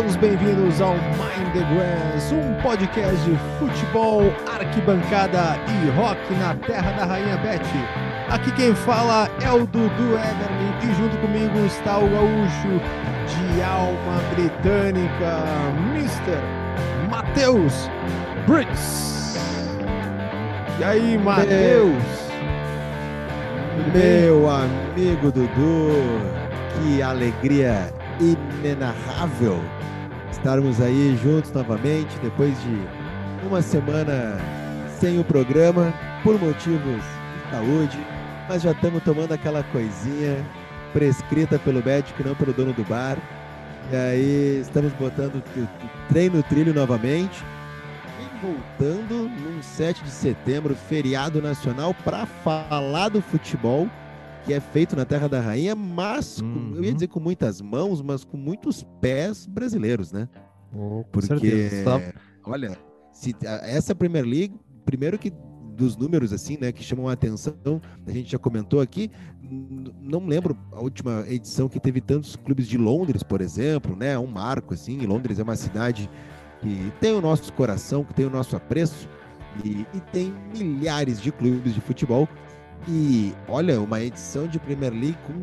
todos bem-vindos ao Mind the Grass, um podcast de futebol, arquibancada e rock na terra da Rainha Beth. Aqui quem fala é o Dudu Everly e junto comigo está o gaúcho de alma britânica, Mr. Matheus Brits. E aí, Matheus? Meu amigo Dudu, que alegria inenarrável estarmos aí juntos novamente depois de uma semana sem o programa por motivos de saúde, mas já estamos tomando aquela coisinha prescrita pelo médico não pelo dono do bar. E aí estamos botando o treino no trilho novamente e voltando num 7 de setembro, feriado nacional, para falar do futebol que é feito na Terra da Rainha, mas Uhum. com- eu ia dizer com muitas mãos, mas com muitos pés brasileiros, né? Oh, Porque, certeza. Olha, se, essa Premier League, primeiro que dos números assim, né, que chamam a atenção, a gente já comentou aqui, não lembro a última edição que teve tantos clubes de Londres, por exemplo, né, um marco assim, Londres é uma cidade que tem o nosso coração, que tem o nosso apreço e, e tem milhares de clubes de futebol e olha, uma edição de Premier League com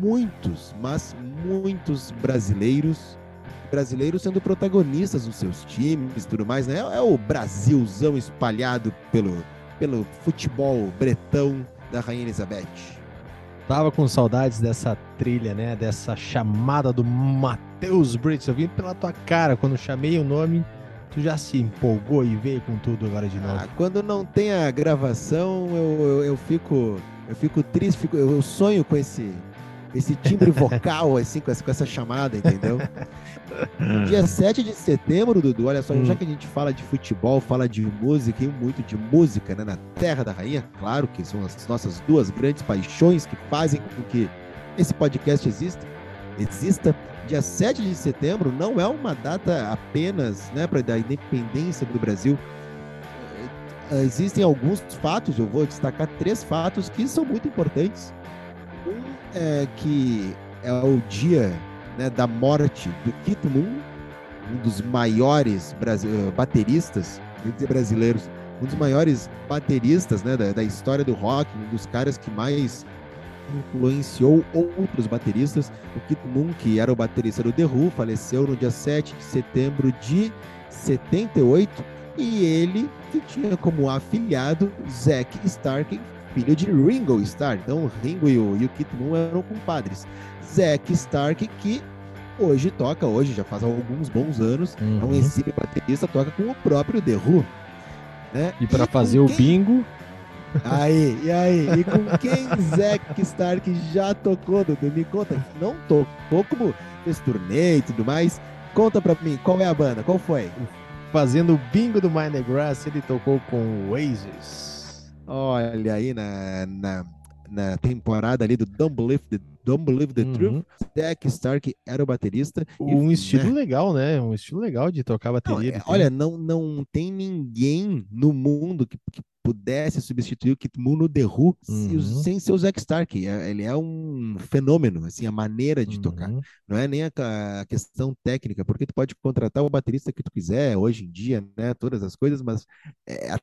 muitos, mas muitos brasileiros brasileiros sendo protagonistas nos seus times e tudo mais, né? É o Brasilzão espalhado pelo, pelo futebol bretão da Rainha Elizabeth. Tava com saudades dessa trilha, né? Dessa chamada do Matheus Brits. Eu vi pela tua cara quando chamei o nome. Tu já se empolgou e veio com tudo agora de novo. Ah, quando não tem a gravação, eu, eu, eu fico eu fico triste, fico, eu sonho com esse esse timbre vocal assim com essa, com essa chamada, entendeu? Dia 7 de setembro, Dudu, olha só, Hum. já que a gente fala de futebol, fala de música e muito de música, né, na Terra da Rainha, claro que são as nossas duas grandes paixões que fazem com que esse podcast exista. Exista. Dia 7 de setembro não é uma data apenas, né, para da independência do Brasil. Eh, Existem alguns fatos, eu vou destacar três fatos que são muito importantes. Um é que é o dia né, da morte do Kit Moon, um dos maiores eh, bateristas, brasileiros, um dos maiores bateristas né, da, da história do rock, um dos caras que mais influenciou outros bateristas. O Kit Moon, que era o baterista do The Who, faleceu no dia 7 de setembro de 78, e ele que tinha como afilhado Zack Stark, filho de Ringo Starr. Então, o Ringo e o, e o Kit Moon eram compadres. Zack Stark, que hoje toca, hoje já faz alguns bons anos, é um Uhum. exímio baterista, toca com o próprio The Who. Né? E com fazer o quem- bingo, Aí, e aí? E com quem Zack Stark já tocou, Dudu? Me conta. Não tocou como fez turnê e tudo mais. Conta pra mim, qual é a banda? Qual foi? fazendo o bingo do Mind the Grass, ele tocou com o Oasis. Olha aí na, na, na temporada ali do Don't Believe the, Don't Believe the Uhum. Truth, Zack Stark era o baterista. e, Um estilo né, legal, né? Um estilo legal de tocar não, bateria. é, ele tem. olha, não, não tem ninguém no mundo que, que pudesse substituir o Kit Moon no The Who se- Uhum. sem ser o Zack Stark. É- Ele é um fenômeno, assim, a maneira de tocar. Uhum. Não é nem a, a questão técnica, porque tu pode contratar o baterista que tu quiser hoje em dia, né? Todas as coisas, mas é a,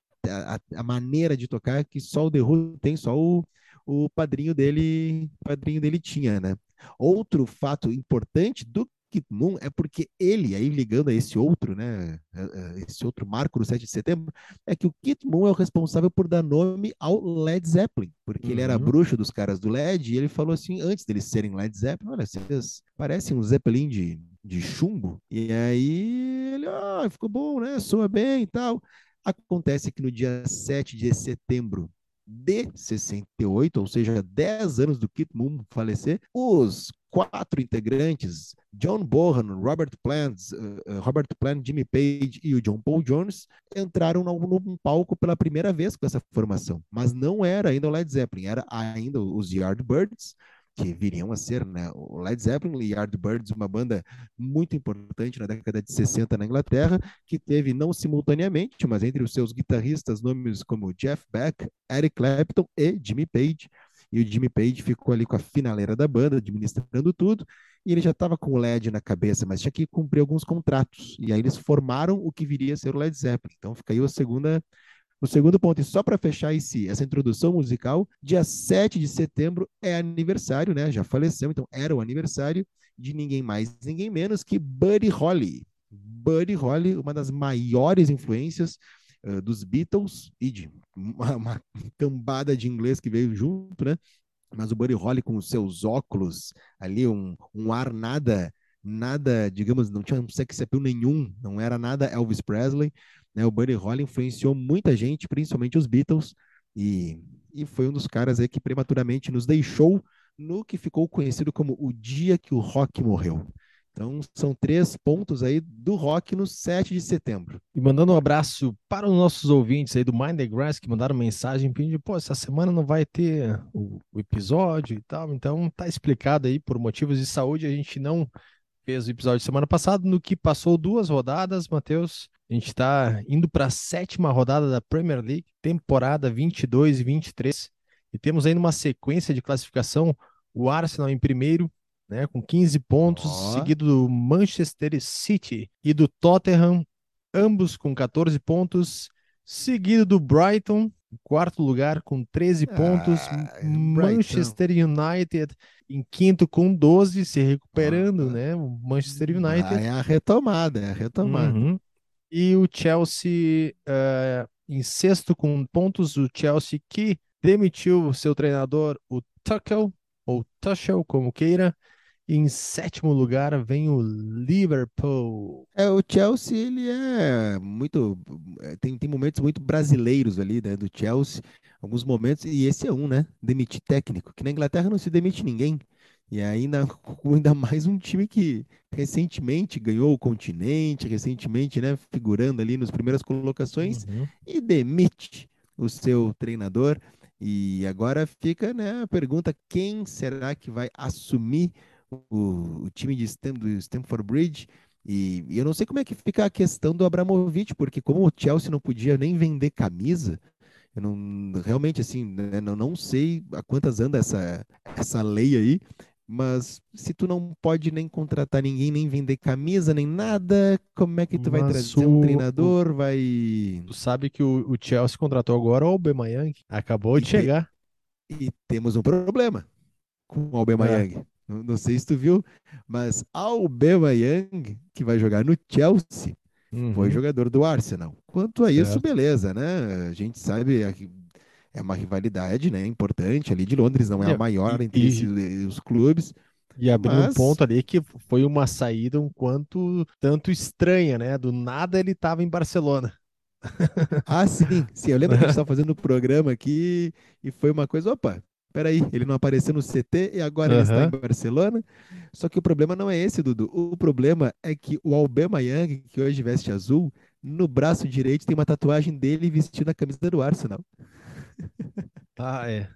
a, a maneira de tocar que só o The Who tem, só o, o padrinho dele, padrinho dele tinha, né? Outro fato importante do Kit Moon é porque ele, aí ligando a esse outro, né? Esse outro marco do 7 de setembro, é que o Kit Moon é o responsável por dar nome ao Led Zeppelin, porque ele era Uhum. bruxo dos caras do Led, e ele falou assim, antes deles serem Led Zeppelin, olha, vocês parecem um Zeppelin de, de chumbo, e aí ele, ah, ficou bom, né, soa bem e tal. Acontece que no dia 7 de setembro de 68, ou seja, 10 anos do Kit Moon falecer, os quatro integrantes, John Bohan, Robert Plant, eh, Robert Plant, Jimmy Page e o John Paul Jones, entraram num palco pela primeira vez com essa formação. Mas não era ainda o Led Zeppelin, era ainda os Yardbirds, que viriam a ser né, o Led Zeppelin e Yardbirds, uma banda muito importante na década de 60 na Inglaterra, que teve não simultaneamente, mas entre os seus guitarristas nomes como Jeff Beck, Eric Clapton e Jimmy Page. e o Jimmy Page ficou ali com a finaleira da banda, administrando tudo, e ele já estava com o LED na cabeça, mas tinha que cumprir alguns contratos. E aí eles formaram o que viria a ser o Led Zeppelin. Então fica aí a segunda o segundo ponto, e só para fechar esse, essa introdução musical, dia 7 de setembro é aniversário, né? Já faleceu, então era o aniversário de ninguém mais, ninguém menos que Buddy Holly. Buddy Holly, uma das maiores influências uh, dos Beatles e de uma, uma cambada de inglês que veio junto, né? Mas o Buddy Holly com os seus óculos ali, um, um ar nada, nada, digamos, não tinha um sex appeal nenhum, não era nada Elvis Presley, né? O Buddy Holly influenciou muita gente, principalmente os Beatles, e, e foi um dos caras aí que prematuramente nos deixou no que ficou conhecido como o dia que o rock morreu. Então, são três pontos aí do rock no 7 de setembro. E mandando um abraço para os nossos ouvintes aí do Mind the Grass que mandaram mensagem pedindo, pô, essa semana não vai ter o, o, episódio e tal. Então, tá explicado aí, por motivos de saúde, a gente não fez o episódio semana passada, no que passou duas rodadas, Matheus. A gente está indo para a sétima rodada da Premier League, temporada 22 e 23. E temos ainda uma sequência de classificação: o Arsenal em primeiro, né, com 15 pontos, oh. seguido do Manchester City e do Tottenham, ambos com 14 pontos, seguido do Brighton, em quarto lugar com 13 ah, pontos, Manchester United em quinto com 12, se recuperando, ah, né? O Manchester United. Ah, é a retomada, é a retomada. Uhum. E o Chelsea uh, em sexto com pontos, o Chelsea que demitiu seu treinador, o Tuchel, ou Tuchel, como queira. E em sétimo lugar vem o Liverpool. É, o Chelsea, ele é muito. É, tem, tem momentos muito brasileiros ali, né? Do Chelsea. Alguns momentos, e esse é um, né? Demitir técnico, que na Inglaterra não se demite ninguém. E ainda, ainda mais um time que recentemente ganhou o continente, recentemente, né, figurando ali nas primeiras colocações, uhum. e demite o seu treinador. E agora fica né, a pergunta: quem será que vai assumir o, o time de Stam, do Stamford Bridge? E, e, eu não sei como é que fica a questão do Abramovich, porque como o Chelsea não podia nem vender camisa, eu não realmente assim, né, não, não sei a quantas anda essa, essa lei aí, mas se tu não pode nem contratar ninguém, nem vender camisa, nem nada, como é que tu Mas vai trazer um treinador? O, vai. Tu sabe que o, o Chelsea contratou agora o Aubameyang. Acabou de e chegar. e temos um problema com o Aubameyang. É. Não, não sei se tu viu, mas Aubameyang, que vai jogar no Chelsea, uhum. foi jogador do Arsenal. Quanto a isso, beleza, né? A gente sabe é uma rivalidade, né, importante ali de Londres, não é a maior e, entre e, os clubes. E abriu mas... um ponto ali que foi uma saída um quanto tanto estranha, né? Do nada ele estava em Barcelona. Ah, sim, sim. Eu lembro que a gente estava fazendo o programa aqui e foi uma coisa, opa, peraí, ele não apareceu no CT e agora uhum. ele está em Barcelona. Só que o problema não é esse, Dudu. O problema é que o Aubameyang, que hoje veste azul, no braço direito tem uma tatuagem dele vestindo a camisa do Arsenal. Ah, é.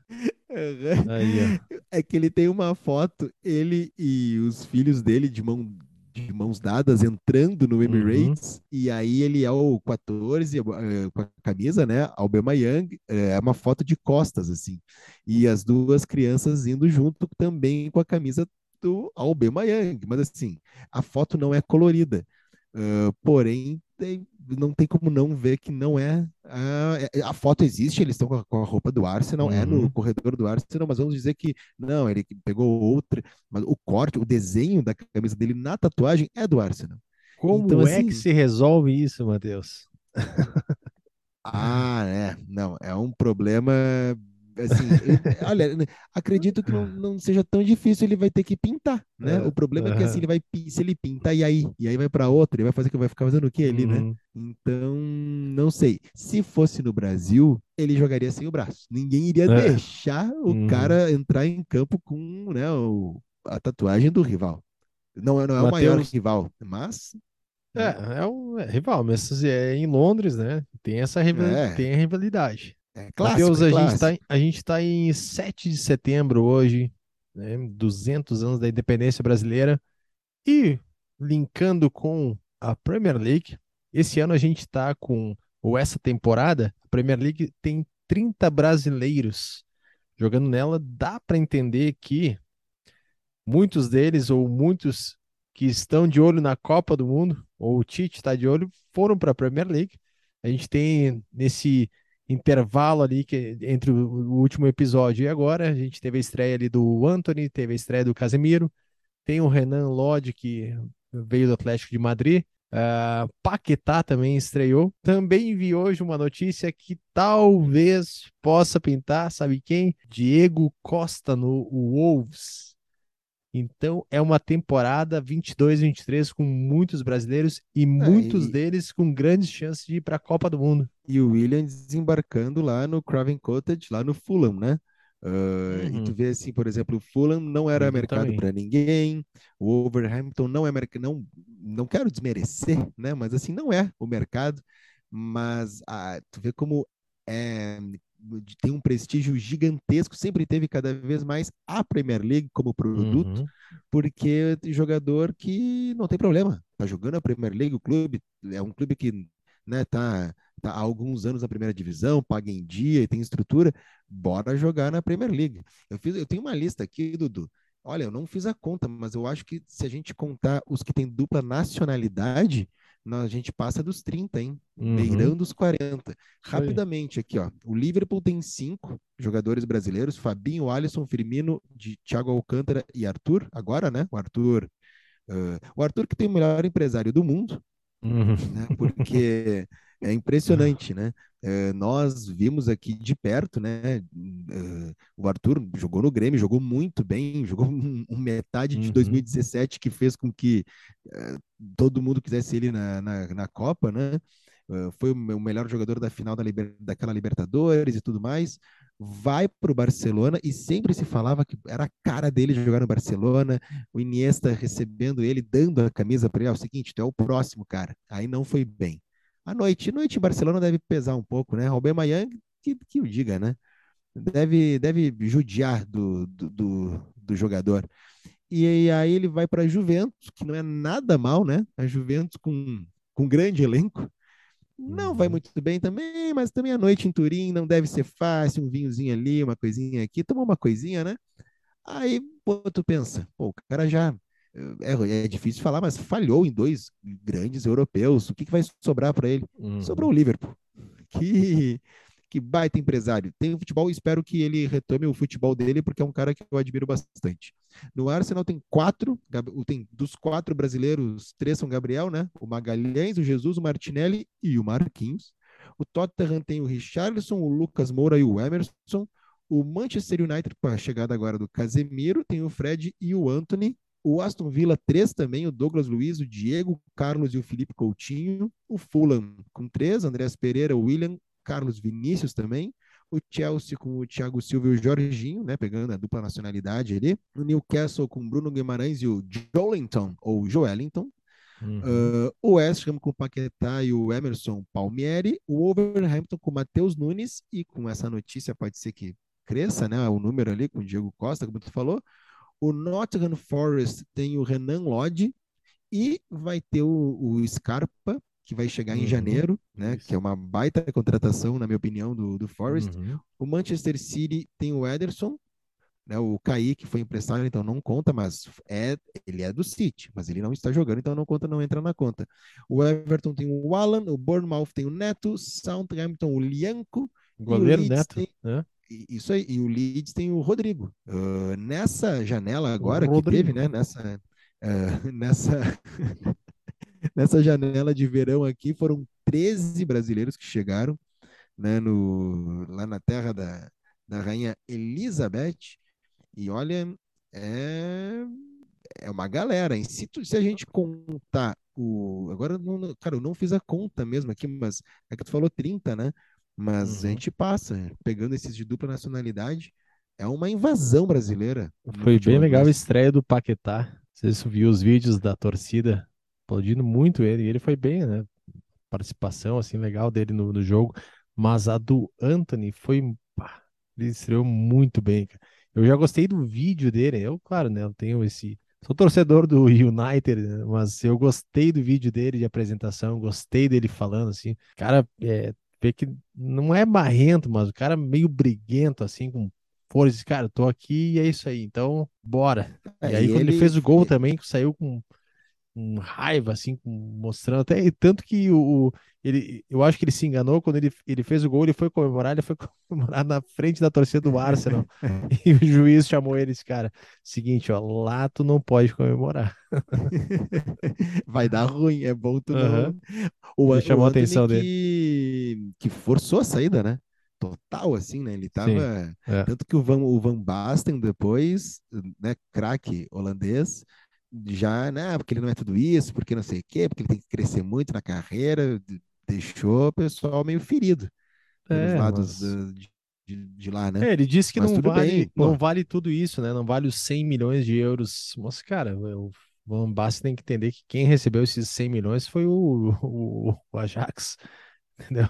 Aí, é que ele tem uma foto, ele e os filhos dele de, mão, de mãos dadas entrando no Emirates, uhum. e aí ele é o 14 uh, eh, com a camisa, né? Albema Young, eh, é uma foto de costas, assim. E as duas crianças indo junto também com a camisa do Albema Young. Mas assim, a foto não é colorida. Uh, porém, não tem como não ver que não é. A, é, a foto existe, eles estão com, com, a roupa do Arsenal, uhum. é no uhum. corredor do Arsenal, mas vamos dizer que não, ele pegou outra. Mas o corte, o desenho da camisa dele na tatuagem é do Arsenal. Como então, é assim, que se resolve isso, Matheus? ah, é. Não, é um problema Assim, olha, acredito que não, não, seja tão difícil, ele vai ter que pintar, né? É, o problema é que assim, ele vai, se ele pintar e aí, e aí vai para outra, ele vai fazer que vai ficar fazendo o que ali, né? uhum. né? Então, não sei. Se fosse no Brasil, ele jogaria sem o braço. Ninguém iria é. deixar o uhum. cara entrar em campo com, né, o, a tatuagem do rival. Não, não é Mateus... o maior rival, mas é, é um é rival, mas é em Londres, né? Tem essa rivalidade, é. tem a rivalidade. É clássico, Mateus, é a, gente tá, a gente tá em 7 de setembro hoje, né, 200 anos da independência brasileira, e linkando com a Premier League, esse ano a gente está com, ou essa temporada, a Premier League tem 30 brasileiros. Jogando nela, dá para entender que muitos deles, ou muitos que estão de olho na Copa do Mundo, ou o Tite está de olho, foram para a Premier League. A gente tem nesse intervalo ali que entre o, o, último episódio e agora, a gente teve a estreia ali do Anthony, teve a estreia do Casemiro, tem o Renan Lodge que veio do Atlético de Madrid, uh, Paquetá também estreou. Também vi hoje uma notícia que talvez possa pintar, sabe quem? Diego Costa no Wolves. Então é uma temporada 22-23 com muitos brasileiros e é, muitos e... deles com grandes chances de ir para a Copa do Mundo. E o William desembarcando lá no Craven Cottage, lá no Fulham, né? Uh, uhum. E tu vê assim, por exemplo, o Fulham não era mercado para ninguém, o Overhampton não é mercado, não, não quero desmerecer, né? Mas assim, não é o mercado, mas ah, tu vê como é, tem um prestígio gigantesco, sempre teve cada vez mais a Premier League como produto, uhum. porque jogador que não tem problema, tá jogando a Premier League, o clube é um clube que né, tá, tá há alguns anos na primeira divisão, paga em dia e tem estrutura, bora jogar na Premier League. Eu, fiz, eu tenho uma lista aqui, Dudu. Olha, eu não fiz a conta, mas eu acho que se a gente contar os que têm dupla nacionalidade, a gente passa dos 30, hein? Uhum. Beirando os 40. Rapidamente aqui, ó. O Liverpool tem cinco jogadores brasileiros: Fabinho, Alisson, Firmino, de Thiago Alcântara e Arthur. Agora, né? O Arthur. Uh, o Arthur que tem o melhor empresário do mundo, uhum. né? Porque é impressionante, né? Uh, nós vimos aqui de perto, né? Uh, o Arthur jogou no Grêmio, jogou muito bem, jogou um, um metade de uhum. 2017 que fez com que uh, todo mundo quisesse ele na, na, na Copa, né? foi o melhor jogador da final da liber, daquela Libertadores e tudo mais. Vai para o Barcelona e sempre se falava que era a cara dele jogar no Barcelona. O Iniesta recebendo ele, dando a camisa para ele. É o seguinte, tu é o próximo, cara. Aí não foi bem. A noite, noite em Barcelona deve pesar um pouco, né? Aubameyang, que, que o diga, né? Deve, deve judiar do, do, do, do jogador. E aí ele vai para a Juventus, que não é nada mal, né? A Juventus com, com grande elenco. Não vai uhum. muito bem também, mas também a noite em Turim não deve ser fácil, um vinhozinho ali, uma coisinha aqui, toma uma coisinha, né? Aí, pô, tu pensa, pô, o cara já é, é difícil falar, mas falhou em dois grandes europeus. O que, que vai sobrar para ele? Uhum. Sobrou o Liverpool. Que, que baita empresário. Tem o futebol, espero que ele retome o futebol dele, porque é um cara que eu admiro bastante. No Arsenal tem quatro, tem dos quatro brasileiros, três são Gabriel, né? O Magalhães, o Jesus, o Martinelli e o Marquinhos. O Tottenham tem o Richarlison, o Lucas Moura e o Emerson. O Manchester United, com a chegada agora do Casemiro, tem o Fred e o Anthony. O Aston Villa, três também, o Douglas Luiz, o Diego, o Carlos e o Felipe Coutinho. O Fulham com três, Andrés Pereira, o William, Carlos Vinícius também. O Chelsea com o Thiago Silva e o Jorginho, né, pegando a dupla nacionalidade ali. O Newcastle com o Bruno Guimarães e o Joelinton, ou Joelinton. Uhum. Uh, o West Ham com o Paquetá e o Emerson Palmieri. O Wolverhampton com o Matheus Nunes. E com essa notícia pode ser que cresça, né, o número ali com o Diego Costa, como tu falou. O Nottingham Forest tem o Renan Lodge e vai ter o, o Scarpa, que vai chegar uhum. em janeiro, né? Que é uma baita contratação, na minha opinião, do, do Forest. Uhum. O Manchester City tem o Ederson, né? O Kaique foi emprestado, então não conta, mas é ele é do City, mas ele não está jogando, então não conta, não entra na conta. O Everton tem o Alan, o Bournemouth tem o Neto, Southampton o Lianco, o goleiro Neto, tem... né? Isso aí, e o Leeds tem o Rodrigo. Uh, nessa janela agora que teve, né? Nessa, uh, nessa, nessa janela de verão aqui, foram 13 brasileiros que chegaram né, no, lá na terra da, da rainha Elizabeth. E olha, é, é uma galera. Hein? Se, tu, se a gente contar o. Agora, não, cara, eu não fiz a conta mesmo aqui, mas é que tu falou 30, né? Mas uhum. a gente passa, pegando esses de dupla nacionalidade, é uma invasão brasileira. Foi bem legal a estreia do Paquetá. Vocês viram os vídeos da torcida aplaudindo muito ele, e ele foi bem, né? Participação assim legal dele no, no jogo, mas a do Anthony foi, pá, ele estreou muito bem. Eu já gostei do vídeo dele. Eu, claro, né, eu tenho esse Sou torcedor do United, né, mas eu gostei do vídeo dele de apresentação, gostei dele falando assim. Cara, é, vê que não é marrento, mas o cara meio briguento, assim, com disse, cara, tô aqui e é isso aí, então bora. É, e aí, e quando ele, ele- fez o gol também, que saiu com, com raiva, assim, com- mostrando até. e Tanto que o, o- ele, eu acho que ele se enganou quando ele, ele fez o gol, ele foi comemorar, ele foi comemorar na frente da torcida do Arsenal. e o juiz chamou ele e disse, cara, seguinte, ó, lá tu não pode comemorar. Vai dar ruim, é bom tu não. Aham. O, Ele chamou o a atenção que, que forçou a saída, né? Total, assim, né? Ele tava. é. Tanto que o Van, o Van Basten depois, né, craque holandês, já, né, porque ele não é tudo isso, porque não sei o quê, porque ele tem que crescer muito na carreira, de- deixou o pessoal meio ferido É, lados mas- de, de, de lá, né? É, ele disse que Mas não vale, bem, não vale tudo isso, né? Não vale os 100 milhões de euros. Mas, cara, o Van Basten tem que entender que quem recebeu esses 100 milhões foi o, o, o Ajax, entendeu?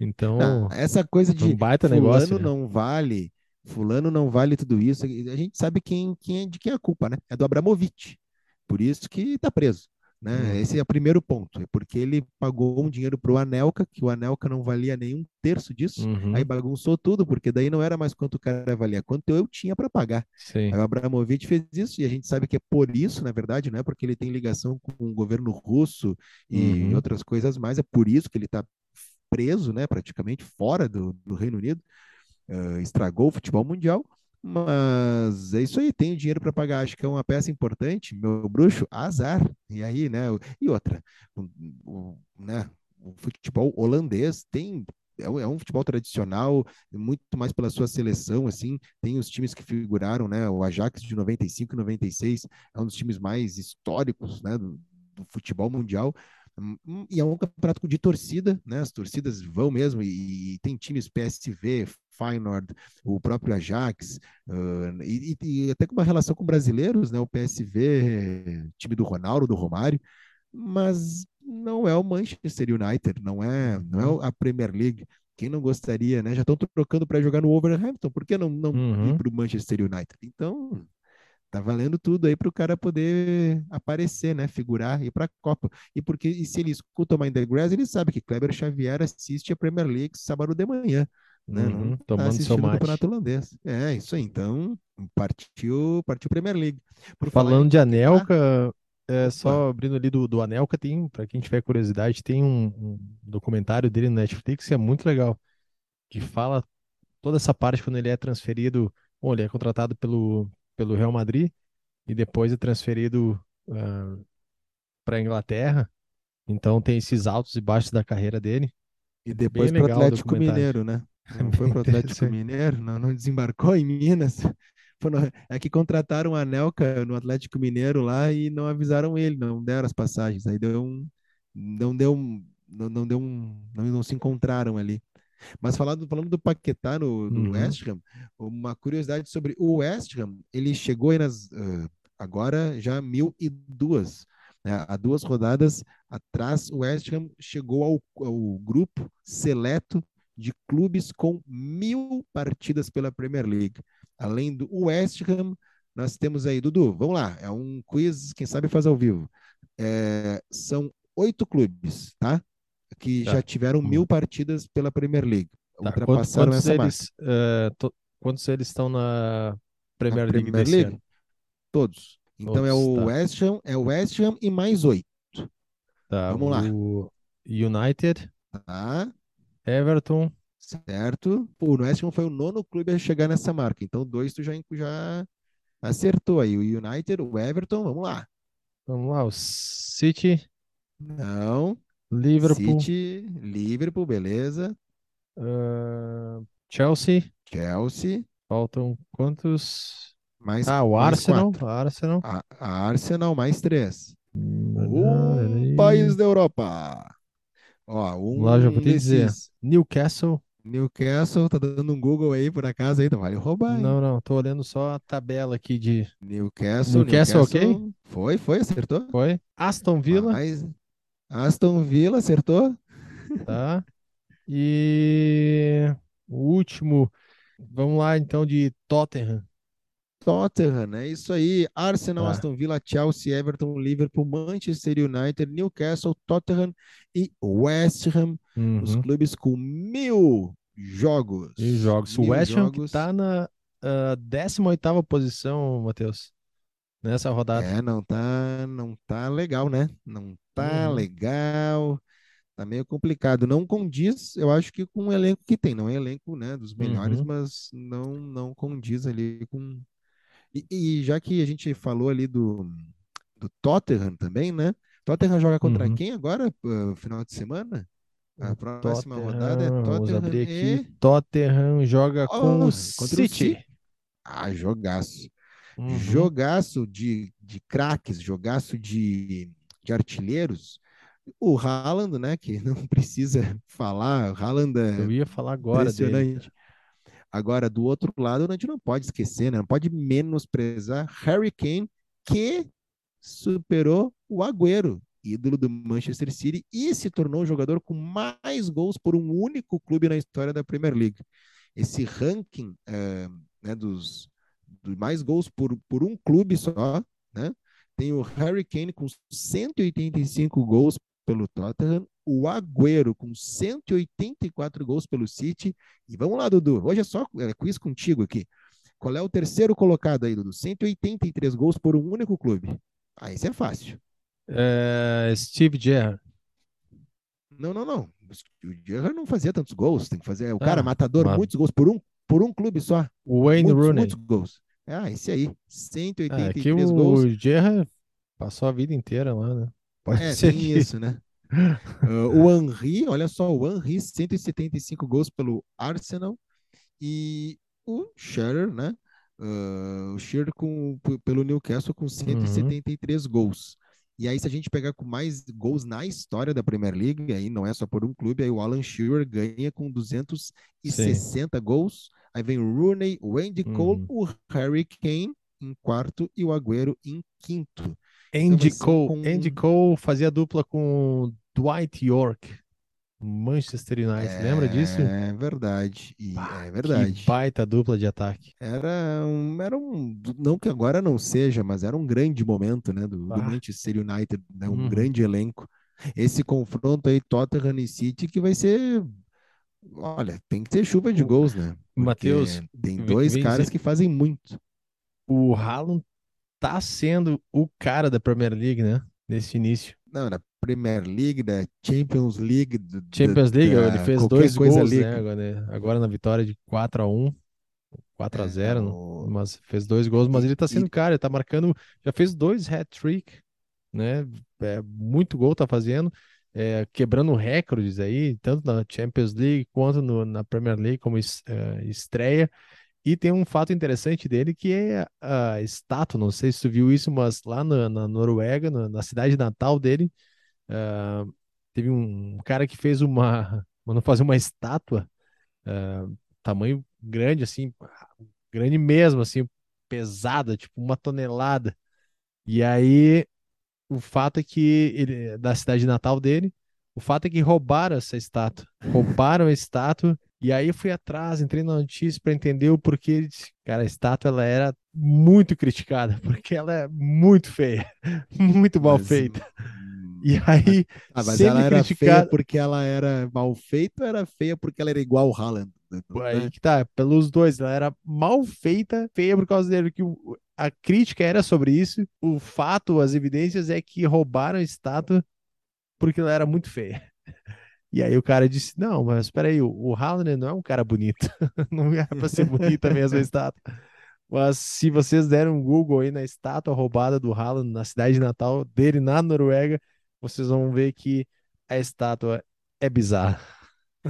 Então, essa coisa foi um de baita negócio, né? não vale, fulano não vale tudo isso. A gente sabe quem, quem é, de quem é a culpa, né? É do Abramovich. Por isso que está preso. Né? Uhum. Esse é o primeiro ponto. É porque ele pagou um dinheiro para o Anelka, que o Anelka não valia nem um terço disso. Uhum, Aí bagunçou tudo, porque daí não era mais quanto o cara valia, quanto eu tinha para pagar. sim. Aí o Abramovich fez isso, e a gente sabe que é por isso, na verdade, não é porque ele tem ligação com o governo russo e Uhum. outras coisas mais, é por isso que ele está preso, né, praticamente fora do, do Reino Unido, eh, estragou o futebol mundial, mas é isso aí, tem dinheiro para pagar, acho que é uma peça importante, meu bruxo, azar, e aí, né, e outra, o, o- né, o futebol holandês tem é um, é um futebol tradicional, muito mais pela sua seleção, assim, tem os times que figuraram, né, o Ajax de 95 e 96 é um dos times mais históricos, né, do, do futebol mundial, e é um campeonato de torcida, né? As torcidas vão mesmo, e, e tem times PSV, Feyenoord, o próprio Ajax, uh, e, e, até com uma relação com brasileiros, né? O PSV, time do Ronaldo, do Romário, mas não é o Manchester United, não é, não é a Premier League. Quem não gostaria, né? Já estão trocando para jogar no Wolverhampton, por que não, não Uhum. ir para o Manchester United? Então, tá valendo tudo aí para o cara poder aparecer, né? Figurar e ir para a Copa. E porque e se ele escuta o Mind the Grass, ele sabe que Kleber Xavier assiste a Premier League sábado de manhã, né? Uhum, Não tá tomando assistindo o campeonato holandês. É, isso aí. Então, partiu, partiu Premier League. Por Falando de Anelka, é, só abrindo ali do, do Anelka, tem, para quem tiver curiosidade, tem um, um documentário dele no Netflix que é muito legal, que fala toda essa parte quando ele é transferido, bom, ele é contratado pelo, pelo Real Madrid e depois é transferido para a Inglaterra. Então tem esses altos e baixos da carreira dele. E depois para o Atlético. Mineiro, né? Não foi para o Atlético. Mineiro, não, não desembarcou em Minas. É que contrataram o Anelka no Atlético Mineiro lá e não avisaram ele, não deram as passagens. Aí deu um. Não deu um. Não, não deu um. Não, não se encontraram ali. Mas falando, falando do Paquetá no, no Uhum. West Ham, uma curiosidade sobre o West Ham, ele chegou aí nas. ah, agora já mil e duas. né? Há duas rodadas atrás, o West Ham chegou ao, ao grupo seleto de clubes com mil partidas pela Premier League. Além do West Ham, nós temos aí, Dudu, vamos lá, é um quiz, quem sabe faz ao vivo. É, são oito clubes, tá? Que Tá. já tiveram mil partidas pela Premier League. Tá, Ultrapassaram quantos essa marca. eles, eh, to- quantos eles estão na Na Premier League Premier League? Todos. Então é Todos, o tá. West Ham, é o West Ham e mais oito, Tá, Vamos lá. o United, tá? Everton, Certo? O West Ham foi o nono clube a chegar nessa marca. Então, dois tu já, já acertou aí. O United, o Everton, vamos lá. vamos lá, o City, Não. Liverpool, City, Liverpool, beleza. ah, Chelsea, Chelsea, faltam quantos? mais, Ah, o mais Arsenal, quatro. Arsenal. A, a Arsenal, mais três. Um país da Europa. Ó, um Lá já vou te dizer. Newcastle. Newcastle, tá dando um Google aí por acaso aí, não vale roubar, hein? Não, não, tô olhando só a tabela aqui de. Newcastle, Newcastle, ok? Foi, foi, acertou. Foi? Aston Villa, Mais- Aston Villa, acertou. tá? E o último, vamos lá então de Tottenham. Tottenham, é isso aí. Arsenal, Tá. Aston Villa, Chelsea, Everton, Liverpool, Manchester United, Newcastle, Tottenham e West Ham, os Uhum. clubes com mil jogos. Mil jogos. Mil o West Ham que jogos. tá na uh, 18ª posição, Matheus. Nessa rodada. É, não tá, não tá legal, né? Não tá Uhum. legal. Tá meio complicado. Não condiz, eu acho que com o elenco que tem. Não é elenco, né, dos melhores, Uhum. mas não não condiz ali com. E, e já que a gente falou ali do, do Tottenham também, né? Tottenham joga contra Uhum. quem agora, uh, final de semana? A próxima rodada é Tottenham, Tottenham abrir aqui. e. Tottenham joga com Oh, o contra o City. Ah, jogaço. Uhum. Jogaço de, de craques, jogaço de, de artilheiros. O Haaland, né, que não precisa falar, o Haaland é Eu ia falar agora dele. Agora, do outro lado, a gente não pode esquecer, né? Não pode menosprezar Harry Kane, que superou o Agüero, ídolo do Manchester City, e se tornou o jogador com mais gols por um único clube na história da Premier League. Esse ranking eh, né, dos, dos mais gols por, por um clube só, né? Tem o Harry Kane com 185 gols pelo Tottenham, o Agüero com 184 gols pelo City. E vamos lá, Dudu. Hoje é só é, quiz contigo aqui. Qual é o terceiro colocado aí, Dudu? 183 gols por um único clube. Ah, isso é fácil. É, Steve Gerrard. Não, não, não. O Gerrard não fazia tantos gols. Tem que fazer. O cara Ah, matador, mas- muitos gols por um, por um clube só. Wayne muitos, Rooney. muitos gols. Ah, esse aí. Ah, é 183 que o gols. Gerrard passou a vida inteira lá, né? Pode É, ser tem que... isso, né? Ah, o Henry, olha só, o Henry, 175 gols pelo Arsenal. E o Shearer, né? Ah, o Shearer com, pelo Newcastle com 173 gols. E aí, se a gente pegar com mais gols na história da Premier League, aí não é só por um clube, aí o Alan Shearer ganha com 260 gols. Aí vem o Rooney, o Andy Cole, Uhum. o Harry Kane em quarto e o Agüero em quinto. Andy vai ser Cole. com- Andy Cole fazia dupla com Dwight York, Manchester United. Lembra disso? É verdade. E Pá, é verdade. Que baita dupla de ataque. Era um, era um, não que agora não seja, mas era um grande momento, né, do, do. Manchester United, né, um Uhum. grande elenco. Esse confronto aí, Tottenham e City, que vai ser, olha, tem que ter chuva de gols, né? Porque Matheus, tem dois caras dizer- que fazem muito. O Haaland tá sendo o cara da Premier League, né? Nesse início. Não, na Premier League, da Champions League, da- Champions League, da ele fez dois gols, ali. né? Agora, né? Agora na vitória de 4 a 1 4 a É, 0 não- o- mas fez dois gols, mas ele tá sendo e- cara, ele tá marcando, já fez dois hat-trick, né? É, muito gol tá fazendo, é, quebrando recordes aí, tanto na Champions League quanto no- na Premier League como es- é, estreia. E tem um fato interessante dele que é a estátua, não sei se tu viu isso, mas lá na, na Noruega, na, na cidade natal dele, ah, teve um cara que fez uma, mandou fazer uma estátua, ah, tamanho grande, assim, grande mesmo, assim, pesada, tipo uma tonelada. E aí, o fato é que ele, da cidade natal dele, o fato é que roubaram essa estátua, roubaram a estátua. E aí eu fui atrás, entrei na notícia para entender o porquê. Disse, Cara, a estátua ela era muito criticada, porque ela é muito feia, muito mal Mas, feita. E aí, Ah, mas ela era feia porque ela era mal feita ou era feia porque ela era igual o Haaland? né? Aí que tá, pelos dois, ela era mal feita, feia por causa dele, que a crítica era sobre isso, o fato, as evidências é que roubaram a estátua porque ela era muito feia. E aí o cara disse, não, mas espera aí, o, o Haaland não é um cara bonito, não era pra ser bonita mesmo a estátua. Mas se vocês derem um Google aí na estátua roubada do Haaland na cidade natal dele, na Noruega, vocês vão ver que a estátua é bizarra.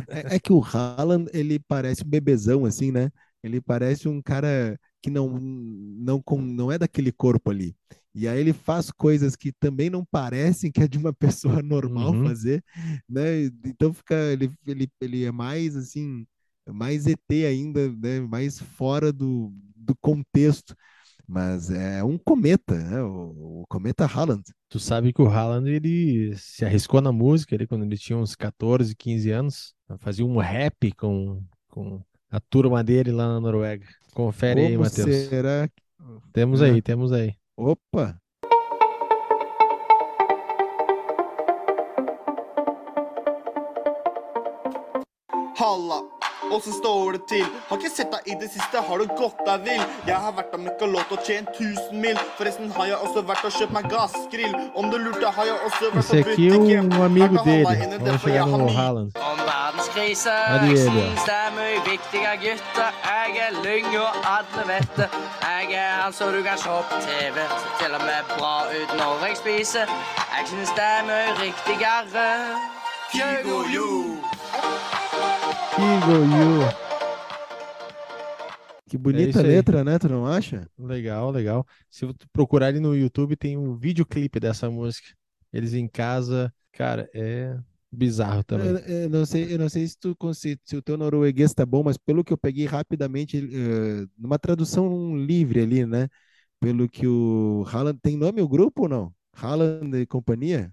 É, é que o Haaland, ele parece um bebezão, assim, né? Ele parece um cara que não, não, com, não é daquele corpo ali. E aí ele faz coisas que também não parecem que é de uma pessoa normal Uhum. fazer, né? Então fica, ele, ele, ele é mais, assim, mais ET ainda, né? Mais fora do, do contexto. Mas é um cometa, né? O, o cometa Haaland. Tu sabe que o Haaland, ele se arriscou na música ali quando ele tinha uns 14, 15 anos. Fazia um rap com, com a turma dele lá na Noruega. Confere aí, Como Matheus. será? que- Temos Ah. aí, temos aí. Opa! Hold up. Åssen står det til? Har ikke sett deg i det siste, har du gått deg vill? Jeg har vært av møkka låt og tjent 1000 mil. Forresten har jeg også vært og kjøpt meg gassgrill. Om du lurte, har jeg også vært Esse butikken. um amigo holde handla dele. Vamos chegar jeg har no Haaland. Om verdenskrise, Ja, det er mye viktige gutter. Jeg er lyng og alle vet det. Jeg er han så du kan se på TV. Ser til og med bra ut når jeg spiser. Jeg syns det er mye riktigere. Kygo jo. Kigo Yu. Que bonita isso aí. letra, né? Tu não acha? Legal, legal. Se tu procurar ali no YouTube, tem um videoclipe dessa música. Eles em casa, cara, é bizarro também. Eu, eu não sei, eu não sei se, tu, conse- se o teu norueguês tá bom, mas pelo que eu peguei rapidamente, eh, numa tradução livre ali, né? Pelo que o Haaland tem nome o grupo ou não? Haaland e companhia?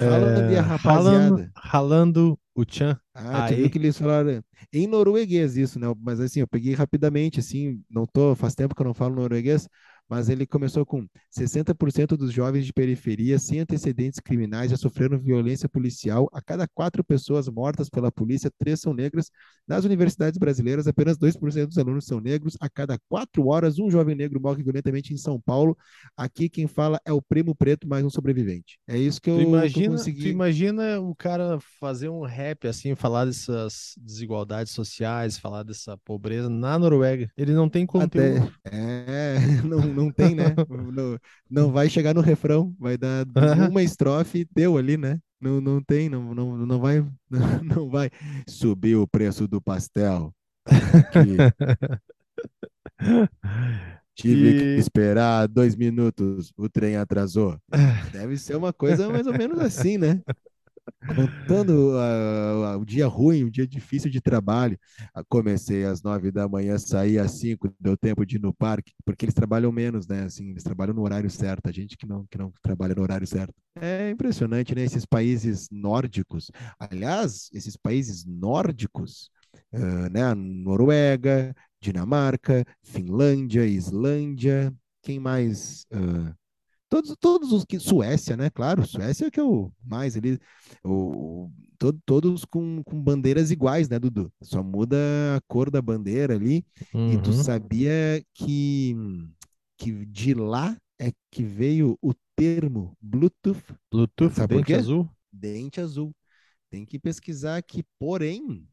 Haaland e a É, rapaziada. Haaland- Ralando o Chan. Ah, tu Aí. viu que eles falaram em norueguês isso, né? Mas assim, eu peguei rapidamente, assim, não tô, faz tempo que eu não falo norueguês, mas ele começou com 60% dos jovens de periferia sem antecedentes criminais já sofreram violência policial. A cada quatro pessoas mortas pela polícia, três são negras. Nas universidades brasileiras, apenas 2% dos alunos são negros. A cada quatro horas, um jovem negro morre violentamente em São Paulo. Aqui quem fala é o Primo Preto, mais um sobrevivente. É isso que eu, Tu eu imagina, tu consegui. imagina o cara fazer um rap assim, falar dessas desigualdades sociais, falar dessa pobreza na Noruega. Ele não tem Até, conteúdo. é, não, não tem, né? Não, não vai chegar no refrão, vai dar uma estrofe deu ali, né? Não, não tem, não, não, não vai, não vai subir o preço do pastel. Que tive que E- esperar dois minutos, o trem atrasou. Deve ser uma coisa mais ou menos assim, né? Contando ah, o dia ruim, o dia difícil de trabalho. Ah, Comecei às nove da manhã, saí às cinco, deu tempo de ir no parque, porque eles trabalham menos, né? Assim, eles trabalham no horário certo, a gente que não, que não trabalha no horário certo. É impressionante, né? Esses países nórdicos. Aliás, esses países nórdicos, ah, né? Noruega, Dinamarca, Finlândia, Islândia, quem mais? Ah, Todos, todos os que. Suécia, né? Claro, Suécia é que é o mais ali. O, to- todos com, com bandeiras iguais, né, Dudu? Só muda a cor da bandeira ali. E tu Uhum. sabia que, que de lá é que veio o termo Bluetooth Bluetooth, Sabe dente azul. dente azul. Tem que pesquisar que, porém,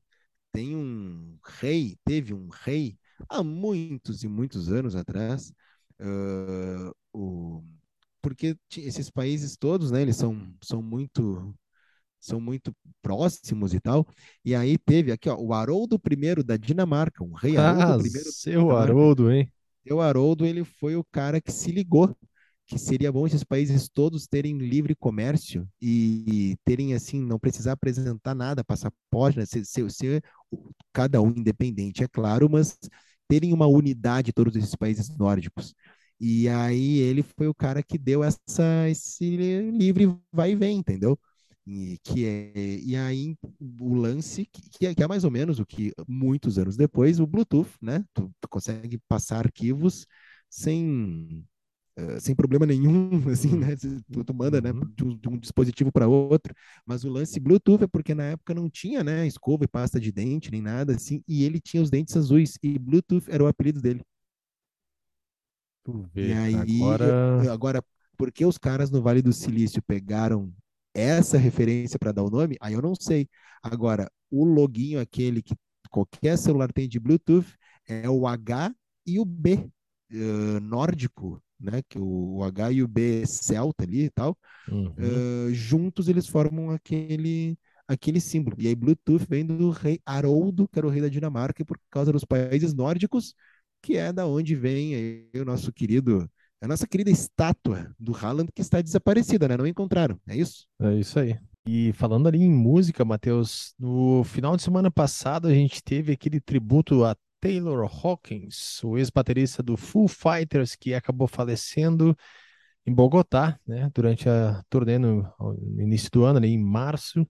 tem um rei, teve um rei há muitos e muitos anos atrás, ah, o, porque esses países todos, né, eles são, são muito são muito próximos e tal. E aí teve aqui, ó, o Haroldo I da Dinamarca, um rei Ah, Haroldo I da seu. Haroldo, hein? O Haroldo, ele foi o cara que se ligou que seria bom esses países todos terem livre comércio e, terem assim, não precisar apresentar nada, passaporte, né? ser, ser, ser cada um independente, é claro, mas terem uma unidade todos esses países nórdicos. E aí ele foi o cara que deu essa, esse livre vai e vem, entendeu? E, que é, e aí o lance, que, é, que é mais ou menos o que muitos anos depois, o Bluetooth, né? Tu, tu consegue passar arquivos sem, eh, sem problema nenhum, assim, né? Tu, tu manda, né, Uhum. de um, de um dispositivo para outro. Mas o lance Bluetooth é porque na época não tinha, né, escova e pasta de dente, nem nada assim, e ele tinha os dentes azuis, e Bluetooth era o apelido dele. Tu E vê, aí, agora. agora, por que os caras no Vale do Silício pegaram essa referência para dar o nome? Aí eu não sei. Agora, o loginho aquele que qualquer celular tem de Bluetooth é o H e o B eh, nórdico, né? Que o, o H e o B celta ali e tal, Uhum. eh, juntos eles formam aquele aquele símbolo. E aí Bluetooth vem do rei Haroldo, que era o rei da Dinamarca, e por causa dos países nórdicos, que é da onde vem aí o nosso querido, a nossa querida estátua do Haaland que está desaparecida, né? Não encontraram, é isso? É isso aí. E falando ali em música, Matheus, no final de semana passado a gente teve aquele tributo a Taylor Hawkins, o ex-baterista do Foo Fighters, que acabou falecendo em Bogotá, né, durante a turnê no, no início do ano, ali em março.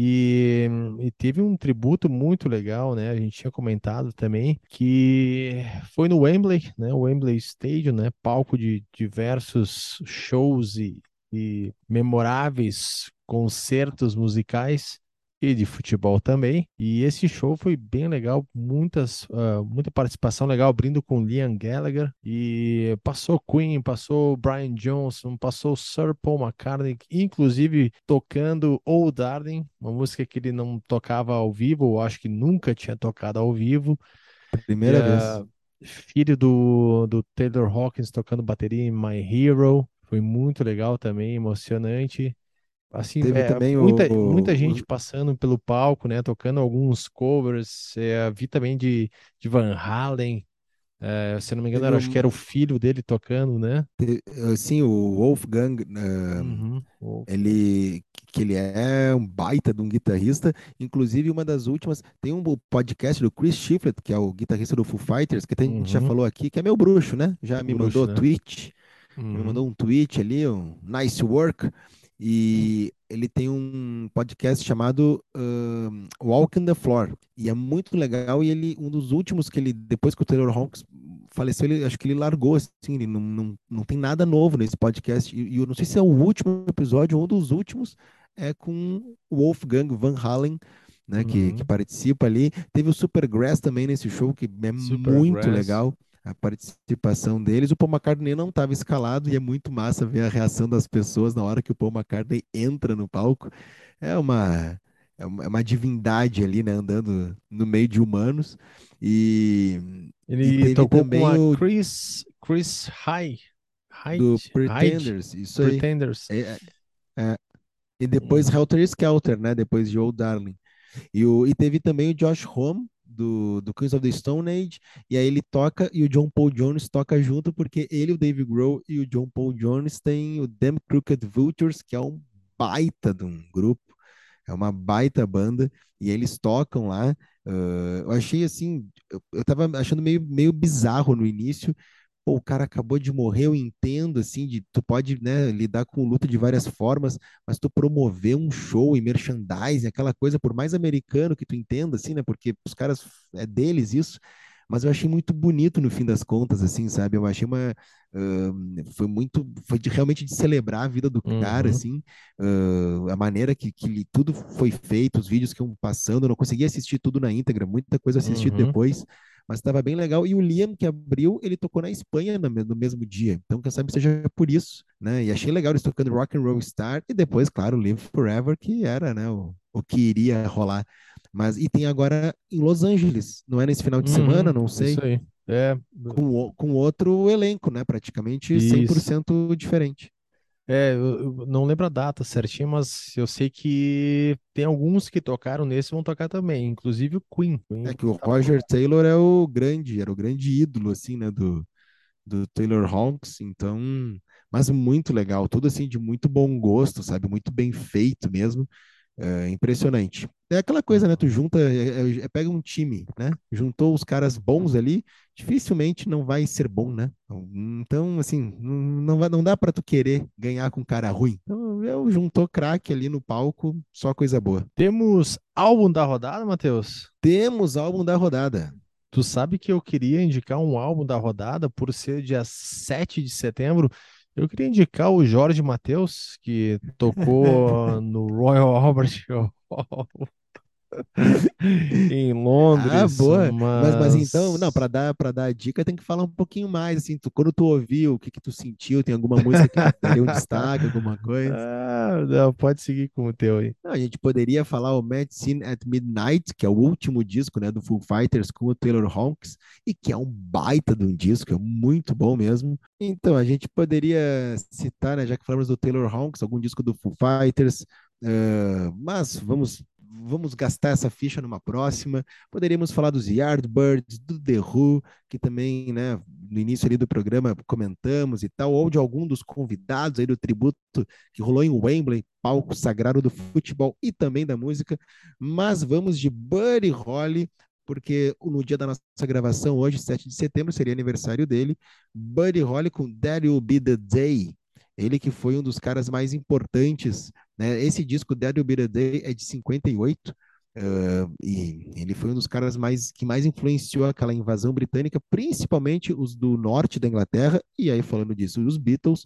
E, e teve um tributo muito legal, né? A gente tinha comentado também que foi no Wembley, né? O Wembley Stadium, né? Palco de diversos shows e, e memoráveis concertos musicais. E de futebol também. E esse show foi bem legal, muitas, uh, muita participação legal, abrindo com Liam Gallagher. E passou Queen, passou Brian Johnson, passou Sir Paul McCartney, inclusive tocando Old Darling, uma música que ele não tocava ao vivo, ou acho que nunca tinha tocado ao vivo. Primeira vez. Filho do, do Taylor Hawkins tocando bateria em My Hero. Foi muito legal também, emocionante. Assim, Teve é, também muita, o- muita gente passando pelo palco, né? Tocando alguns covers. É, vi também de, de Van Halen. É, se não me engano, era- acho um- que era o filho dele tocando, né? Assim, o Wolfgang, eh, Uhum. Ele que ele é um baita de um guitarrista, inclusive uma das últimas, tem um podcast do Chris Shiflett, que é o guitarrista do Foo Fighters, que a gente já Uhum. falou aqui, que é meu bruxo, né? Já me Bruxo, mandou né? tweet, me Uhum. mandou um tweet ali, um nice work, e ele tem um podcast chamado ahn, Walk in the Floor, e é muito legal, e ele, um dos últimos que ele, depois que o Taylor Hawkins faleceu, ele, acho que ele largou, assim, ele não, não, não tem nada novo nesse podcast, e, e eu não sei se é o último episódio ou um dos últimos, é com o Wolfgang Van Halen, né, que, Uhum. que participa ali. Teve o Supergrass também nesse show, que é muito legal a participação deles. O Paul McCartney não estava escalado e é muito massa ver a reação das pessoas na hora que o Paul McCartney entra no palco. É uma, é uma, é divindade ali, né, andando no meio de humanos. E, e Ele teve tocou também com o Chris, Chris High. do Hyde, Pretenders, isso aí. Pretenders. É, é, é. E depois Helter Skelter, né? Depois de Old Darling. E, o, e teve também o Josh Homme, do, do Queens of the Stone Age, e aí ele toca e o John Paul Jones toca junto, porque ele, o Dave Grohl e o John Paul Jones têm o Damn Crooked Vultures, que é um baita de um grupo, é uma baita banda, e eles tocam lá. ah, eu achei assim, eu, eu tava achando meio, meio bizarro no início, pô, o cara acabou de morrer, eu entendo, assim, de tu pode, né, lidar com luta de várias formas, mas tu promover um show e merchandising, aquela coisa, por mais americano que tu entenda, assim, né, porque os caras, é deles isso, mas eu achei muito bonito no fim das contas, assim, sabe, eu achei uma, ahn, foi muito, foi de, realmente de celebrar a vida do cara, Uhum. assim, ah, a maneira que, que tudo foi feito, os vídeos que iam passando, eu não consegui assistir tudo na íntegra, muita coisa assisti Uhum. depois, mas estava bem legal. E o Liam, que abriu, ele tocou na Espanha no, me- no mesmo dia. Então, quem sabe seja por isso, né? E achei legal eles tocando Rock and Roll Star e depois, claro, Live Forever, que era, né, o, o que iria rolar. Mas e tem agora em Los Angeles, não é nesse final de semana, Uhum, não sei, Isso aí. É, com, com outro elenco, né? Praticamente Isso. 100% diferente. É, eu, eu não lembro a data certinha, mas eu sei que tem alguns que tocaram nesse e vão tocar também, inclusive o Queen. Queen É que o tá- Roger Taylor é o grande, era o grande ídolo, assim, né, do, do Taylor Hawkins, então, mas muito legal, tudo assim de muito bom gosto, sabe, muito bem feito mesmo, é impressionante. É aquela coisa, né, tu junta, é- é- é- pega um time, né, juntou os caras bons ali, dificilmente não vai ser bom, né, então, assim, não, não, vai, não dá pra tu querer ganhar com um cara ruim, então, eu juntou craque ali no palco, só coisa boa. Temos álbum da rodada, Matheus? Temos álbum da rodada. Tu sabe que eu queria indicar um álbum da rodada por ser dia 7 de setembro. Eu queria indicar o Jorge Mateus, que tocou no Royal Albert Hall em Londres. Ah, boa. Mas, mas então, não, para dar para dar a dica tem que falar um pouquinho mais, assim, tu, quando tu ouviu, o que que tu sentiu, tem alguma música que daria um destaque, alguma coisa? Ah, não, pode seguir com o teu aí. Não, a gente poderia falar o Medicine at Midnight, que é o último disco, né, do Foo Fighters com o Taylor Hawkins, e que é um baita de um disco, é muito bom mesmo. Então, a gente poderia citar, né, já que falamos do Taylor Hawkins, algum disco do Foo Fighters, ah, mas vamos vamos gastar essa ficha numa próxima. Poderíamos falar dos Yardbirds, do The Who, que também, né, no início ali do programa comentamos e tal, ou de algum dos convidados aí do tributo que rolou em Wembley, palco sagrado do futebol e também da música. Mas vamos de Buddy Holly, porque no dia da nossa gravação, hoje, 7 de setembro, seria aniversário dele. Buddy Holly com That Will Be the Day. Ele que foi um dos caras mais importantes, né? Esse disco, That Will Be the Day, é de 58. Uh, e ele foi um dos caras mais que mais influenciou aquela invasão britânica, principalmente os do norte da Inglaterra, e aí falando disso, os Beatles,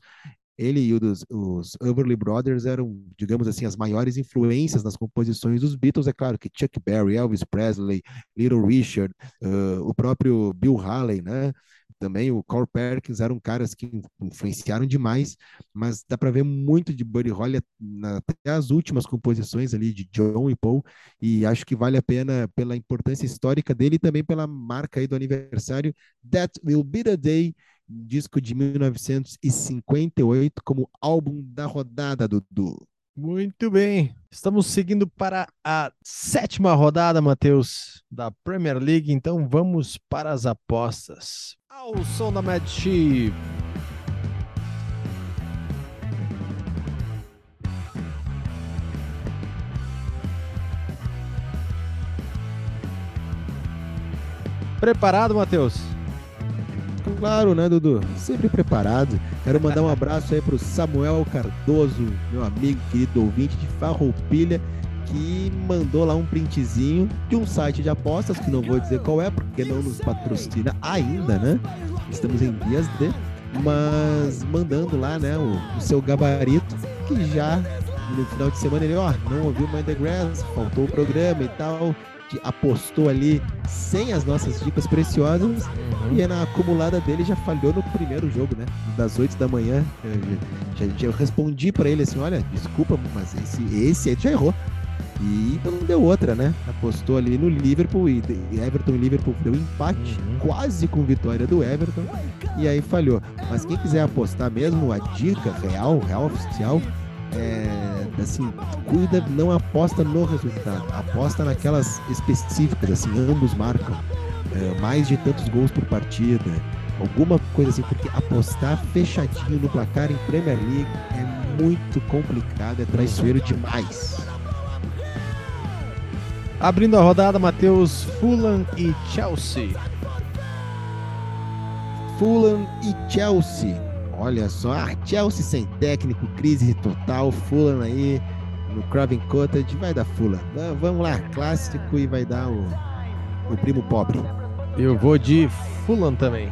ele e os, os Everly Brothers eram, digamos assim, as maiores influências nas composições dos Beatles. É claro que Chuck Berry, Elvis Presley, Little Richard, uh, o próprio Bill Haley, né? Também o Carl Perkins eram caras que influenciaram demais, mas dá para ver muito de Buddy Holly até as últimas composições ali de John e Paul, e acho que vale a pena pela importância histórica dele e também pela marca aí do aniversário That Will Be the Day disco de 1958 como álbum da rodada, Dudu. Muito bem. Estamos seguindo para a sétima rodada, Matheus, da Premier League. Então vamos para as apostas. Ao som da Sheep. Preparado, Matheus? Claro, né, Dudu? Sempre preparado. Quero mandar um abraço aí pro Samuel Cardoso, meu amigo, querido ouvinte de Farroupilha, que mandou lá um printzinho de um site de apostas, que não vou dizer qual é, porque não nos patrocina ainda, né? Estamos em vias de, mas mandando lá, né, o, o seu gabarito, que já no final de semana ele, ó, não ouviu Mind the Grass, faltou o programa e tal, que apostou ali sem as nossas dicas preciosas uhum. e na acumulada dele já falhou no primeiro jogo, né? Das 8 da manhã. Eu, já, já, eu respondi para ele assim: olha, desculpa, mas esse, esse aí já errou. E então não deu outra, né? Apostou ali no Liverpool e Everton e Liverpool deu empate, uhum. quase com vitória do Everton, e aí falhou. Mas quem quiser apostar mesmo, a dica real, real oficial, é, assim, cuida, não aposta no resultado, aposta naquelas específicas, assim, ambos marcam é, mais de tantos gols por partida, alguma coisa assim, porque apostar fechadinho no placar em Premier League é muito complicado, é traiçoeiro demais. Abrindo a rodada, Matheus, Fulham e Chelsea. Fulham e Chelsea. Olha só, ah, Chelsea sem técnico, crise total, Fulham aí no Craven Cottage, vai dar Fulham. Vamos lá, clássico e vai dar o, o primo pobre. Eu vou de Fulham também.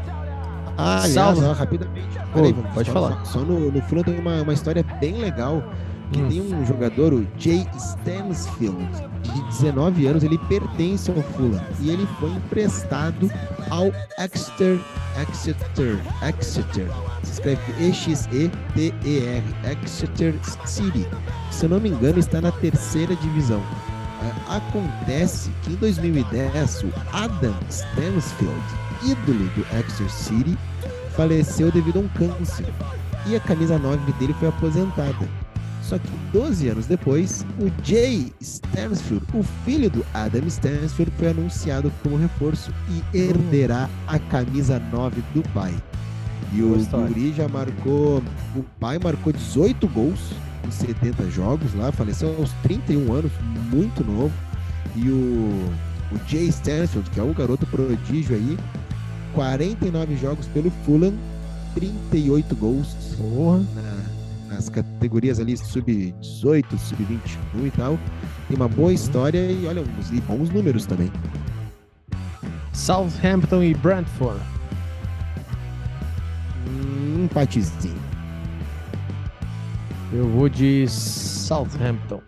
Ah, aliás, ó, rapidamente. Peraí, vamos, pode só, falar. Só, só no, no Fulham tem uma, uma história bem legal que tem um jogador, o Jay Stansfield, de 19 anos, ele pertence ao Fulham e ele foi emprestado ao Exeter, Exeter, Exeter, se escreve E-X-E-T-E-R, Exeter City. Se eu não me engano, está na terceira divisão. É, acontece que em 2010 o Adam Stansfield, ídolo do Exeter City, faleceu devido a um câncer e a camisa 9 dele foi aposentada. Só que 12 anos depois, o Jay Stansfield, o filho do Adam Stansfield, foi anunciado como reforço e herderá a camisa 9 do pai. E o Guri já marcou. O pai marcou 18 gols em 70 jogos lá, faleceu aos 31 anos, muito novo. E o, o Jay Stansfield, que é o garoto prodígio aí, 49 jogos pelo Fulham, 38 gols na, nas categorias ali sub-18, sub-21 e tal. Tem uma boa história e olha, e bons números também. Southampton e Brentford um empatezinho. Eu vou de Southampton.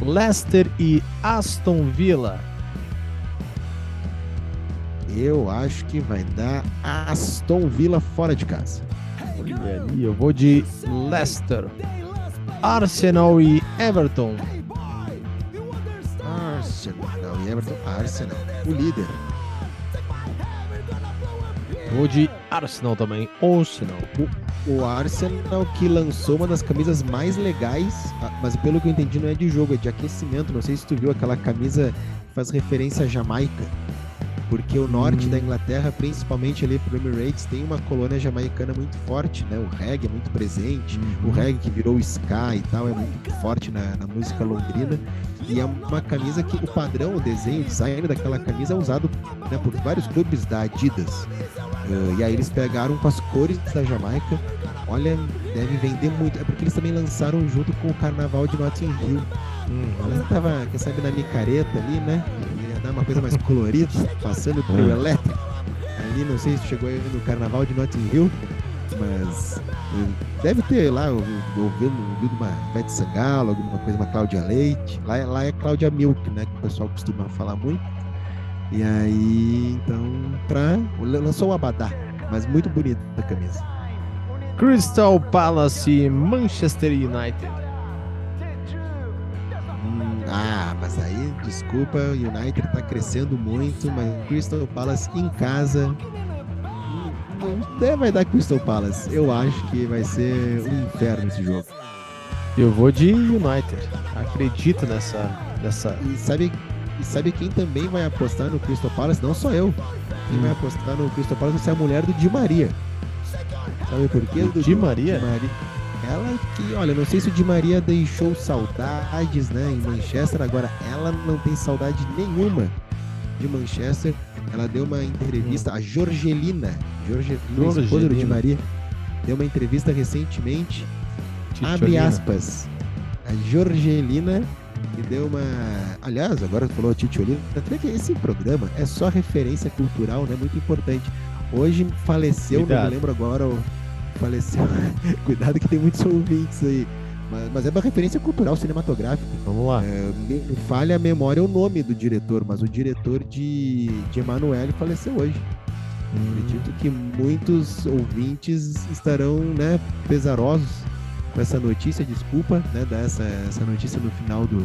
Leicester e Aston Villa. Eu acho que vai dar Aston Villa fora de casa. E eu vou de Leicester. Arsenal e Everton. Arsenal e Everton. Arsenal, o líder. Vou de Arsenal também. Arsenal. O, o Arsenal que lançou uma das camisas mais legais, ah, mas pelo que eu entendi não é de jogo, é de aquecimento. Não sei se tu viu aquela camisa que faz referência à Jamaica. Porque o norte da Inglaterra, principalmente ali pro Emirates, tem uma colônia jamaicana muito forte, né? O reggae é muito presente, uhum. o reggae que virou ska e tal é muito forte na, na música londrina. E é uma camisa que o padrão, o desenho, o design daquela camisa é usado né, por vários clubes da Adidas. Uh, e aí eles pegaram com as cores da Jamaica. Olha, deve vender muito. É porque eles também lançaram junto com o carnaval de Notting Hill. Hum, ela tava, quem sabe, na micareta ali, né? Ia dar uma coisa mais colorida, passando pelo hum. elétrico. Ali, não sei se chegou aí no carnaval de Notting Hill. Mas eh, deve ter lá, ouvido, ouvido uma Beth Sangalo, alguma coisa, uma Cláudia Leite. Lá, lá é Cláudia Milk, né? Que o pessoal costuma falar muito. E aí, então, pra. Lançou o Abadá, mas muito bonita a camisa. Crystal Palace Manchester United. Ah, mas aí, desculpa, o United tá crescendo muito, mas Crystal Palace em casa. Não vai dar Crystal Palace. Eu acho que vai ser um inferno esse jogo. Eu vou de United. Acredito nessa. nessa... E sabe, e sabe quem também vai apostar no Crystal Palace? Não só eu. Quem hum. vai apostar no Crystal Palace vai ser a mulher do Di Maria. Sabe por quê? Do Di Maria? Di Maria. Ela que, olha, não sei se o Di Maria deixou saudades, né, em Manchester, agora ela não tem saudade nenhuma de Manchester. Ela deu uma entrevista, a Jorgelina, Jorgelina, Jorgelina. esposa do Di Maria, deu uma entrevista recentemente, Titiolina. abre aspas, a Jorgelina que deu uma. Aliás, agora falou Titiolina, esse programa é só referência cultural, né? Muito importante. Hoje faleceu, Cuidado. não me lembro agora, faleceu. Cuidado que tem muitos ouvintes aí. Mas, mas, é uma referência cultural cinematográfica. Vamos lá. É, me, falha a memória o nome do diretor, mas o diretor de, de Emanuele faleceu hoje. Hum. Acredito que muitos ouvintes estarão né, pesarosos com essa notícia. Desculpa, né, dar essa, essa notícia no final do.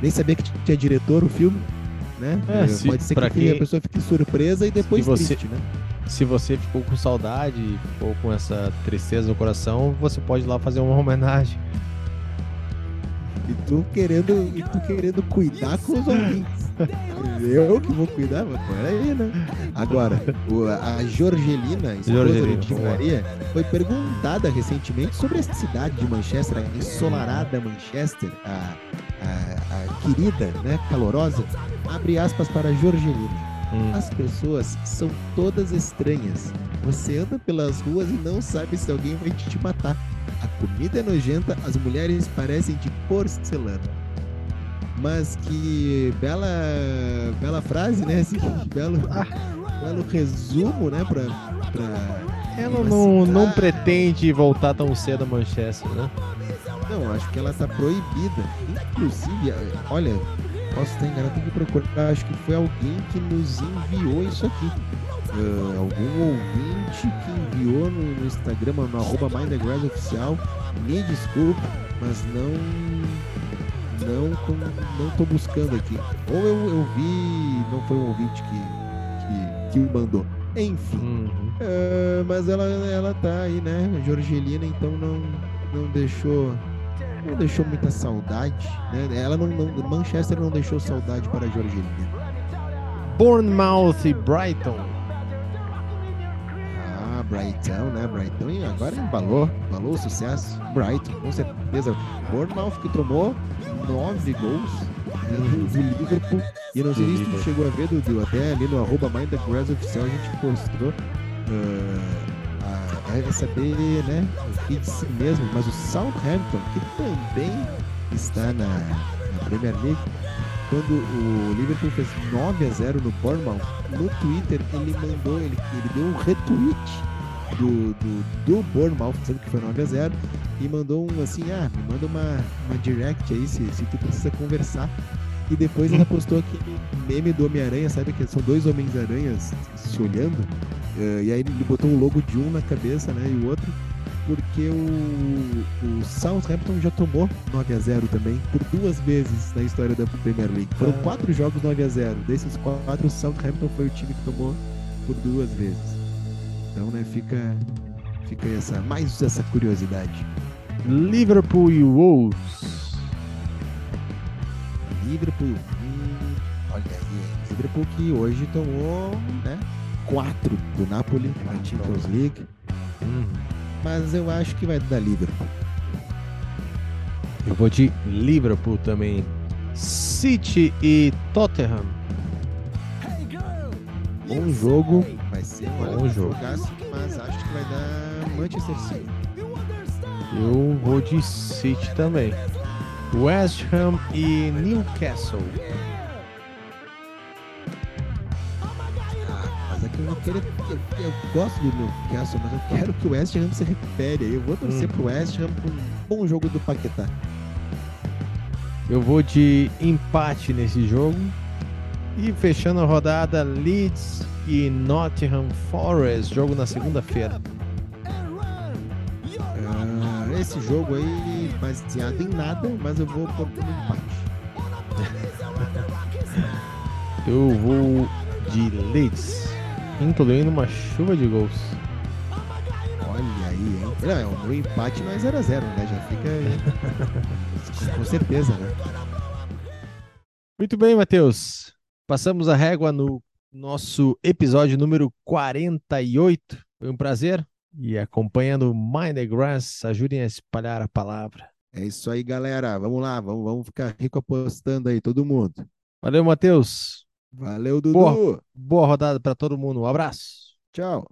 Nem sabia que tinha diretor o filme. Né? É, se, Pode ser que quem... a pessoa fique surpresa e depois você... triste, né? Se você ficou com saudade, ficou com essa tristeza no coração, você pode ir lá fazer uma homenagem. E tu querendo, e tu querendo cuidar com os ouvintes. Eu que vou cuidar, mas peraí, né? Agora, a Jorgelina, esposa Jorgelina, do Tim Maria, foi perguntada recentemente sobre a cidade de Manchester, a ensolarada Manchester, a, a, a querida, né, calorosa. Abre aspas para Jorgelina. Hum. As pessoas são todas estranhas. Você anda pelas ruas e não sabe se alguém vai te matar. A comida é nojenta, as mulheres parecem de porcelana. Mas que bela, bela frase, né? Assim, belo, belo resumo, né? Pra, pra ela não, não pretende voltar tão cedo a Manchester, né? Não, acho que ela tá proibida. Inclusive, olha, posso estar enganado, tem que procurar. Acho que foi alguém que nos enviou isso aqui. Uh, algum ouvinte que enviou no, no Instagram, no arroba oficial. Me desculpe, mas não. Não tô, não tô buscando aqui. Ou eu, eu vi. Não foi um ouvinte que, que, que mandou. Enfim. Uhum. Uh, mas ela, ela tá aí, né? Jorgelina, então não, não deixou não deixou muita saudade, né? Ela não, não, Manchester não deixou saudade para a Jorgelina. Bournemouth e Brighton. Ah, Brighton, né? Brighton agora embalou, embalou o sucesso. Brighton, com certeza. Bournemouth que tomou nove gols do Liverpool. E não sei se tu chegou a ver, Dudu, até ali no arroba Mind the Oficial a gente postou. Uh, vai saber, né, o que de si mesmo, mas o Southampton, que também está na, na Premier League, quando o Liverpool fez 9 a 0 no Bournemouth, no Twitter ele mandou, ele, ele deu um retweet do, do, do Bournemouth, dizendo que foi 9 a 0 e mandou um assim, ah, me manda uma, uma direct aí se, se tu precisa conversar. E depois ele postou aquele meme do Homem-Aranha, sabe? Que são dois Homens-Aranhas se olhando. Uh, e aí ele botou o logo de um na cabeça, né? E o outro, porque o, o Southampton já tomou 9 a 0 também, por duas vezes na história da Premier League. Foram ah. quatro jogos 9 a 0 Desses quatro, o Southampton foi o time que tomou por duas vezes. Então, né, fica, fica essa, mais essa curiosidade. Liverpool e Wolves. Liverpool. Hum, olha aí, Liverpool que hoje tomou, né? 4 do Napoli na Champions League. Hum. Mas eu acho que vai dar Liverpool. Eu vou de Liverpool também. City e Tottenham. Bom jogo. Vai ser um bom jogo. Mas acho que vai dar Manchester City. Eu vou de City também. West Ham e Newcastle. Eu, eu gosto do Newcastle, mas eu quero que o West Ham se recupere. Eu vou torcer Hum. pro West Ham com um bom jogo do Paquetá. Eu vou de empate nesse jogo. E fechando a rodada, Leeds e Nottingham Forest, jogo na segunda-feira. Ah, esse jogo aí, baseado em nada, mas eu vou por um empate. Eu vou de Leeds, incluindo uma chuva de gols. Olha aí, hein? Não, é um empate, mas 0x0, né? Já fica com certeza, né? Muito bem, Matheus. Passamos a régua no nosso episódio número 48. Foi um prazer. E acompanhando Mind the Grass, ajudem a espalhar a palavra. É isso aí, galera. Vamos lá, vamos, vamos ficar rico apostando aí, todo mundo. Valeu, Matheus. Valeu, Dudu. Boa, boa rodada para todo mundo. Um abraço. Tchau.